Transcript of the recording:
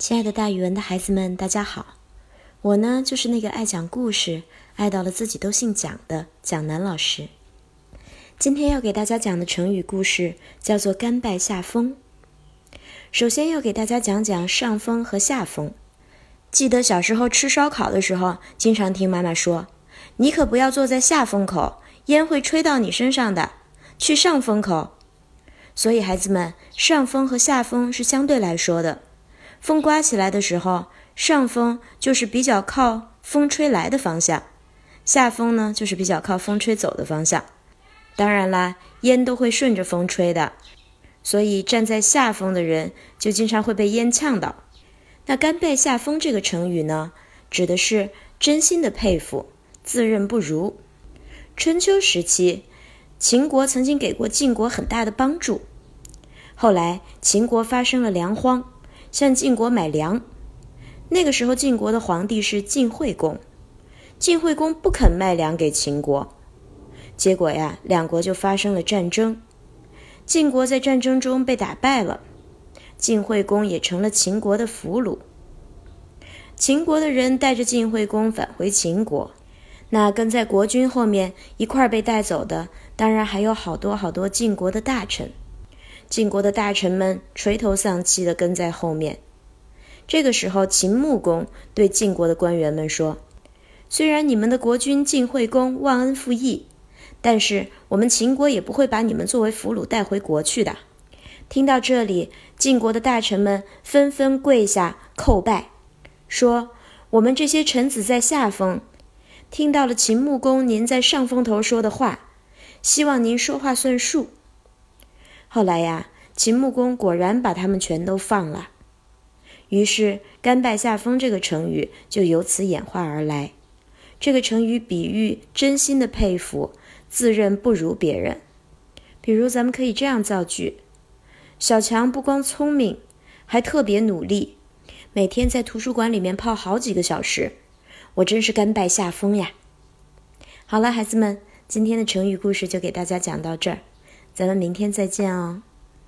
亲爱的，大语文的孩子们，大家好！我呢，就是那个爱讲故事、爱到了自己都姓蒋的蒋楠老师。今天要给大家讲的成语故事叫做“甘拜下风”。首先要给大家讲讲上风和下风。记得小时候吃烧烤的时候，经常听妈妈说：“你可不要坐在下风口，烟会吹到你身上的，去上风口。”所以，孩子们，上风和下风是相对来说的。风刮起来的时候，上风就是比较靠风吹来的方向，下风呢就是比较靠风吹走的方向。当然啦，烟都会顺着风吹的，所以站在下风的人就经常会被烟呛到。那“甘拜下风”这个成语呢，指的是真心的佩服，自认不如。春秋时期，秦国曾经给过晋国很大的帮助，后来秦国发生了粮荒。向晋国买粮，那个时候晋国的皇帝是晋惠公，晋惠公不肯卖粮给秦国，结果呀，两国就发生了战争，晋国在战争中被打败了，晋惠公也成了秦国的俘虏。秦国的人带着晋惠公返回秦国，那跟在国君后面一块儿被带走的，当然还有好多好多晋国的大臣。晋国的大臣们垂头丧气地跟在后面。这个时候，秦穆公对晋国的官员们说：“虽然你们的国君晋惠公忘恩负义，但是我们秦国也不会把你们作为俘虏带回国去的。”听到这里，晋国的大臣们纷纷跪下叩拜，说：“我们这些臣子在下风，听到了秦穆公您在上风头说的话，希望您说话算数。”后来呀，秦穆公果然把他们全都放了，于是“甘拜下风”这个成语就由此演化而来。这个成语比喻真心的佩服，自认不如别人。比如，咱们可以这样造句：小强不光聪明，还特别努力，每天在图书馆里面泡好几个小时，我真是甘拜下风呀！好了，孩子们，今天的成语故事就给大家讲到这儿。咱们明天再见哦。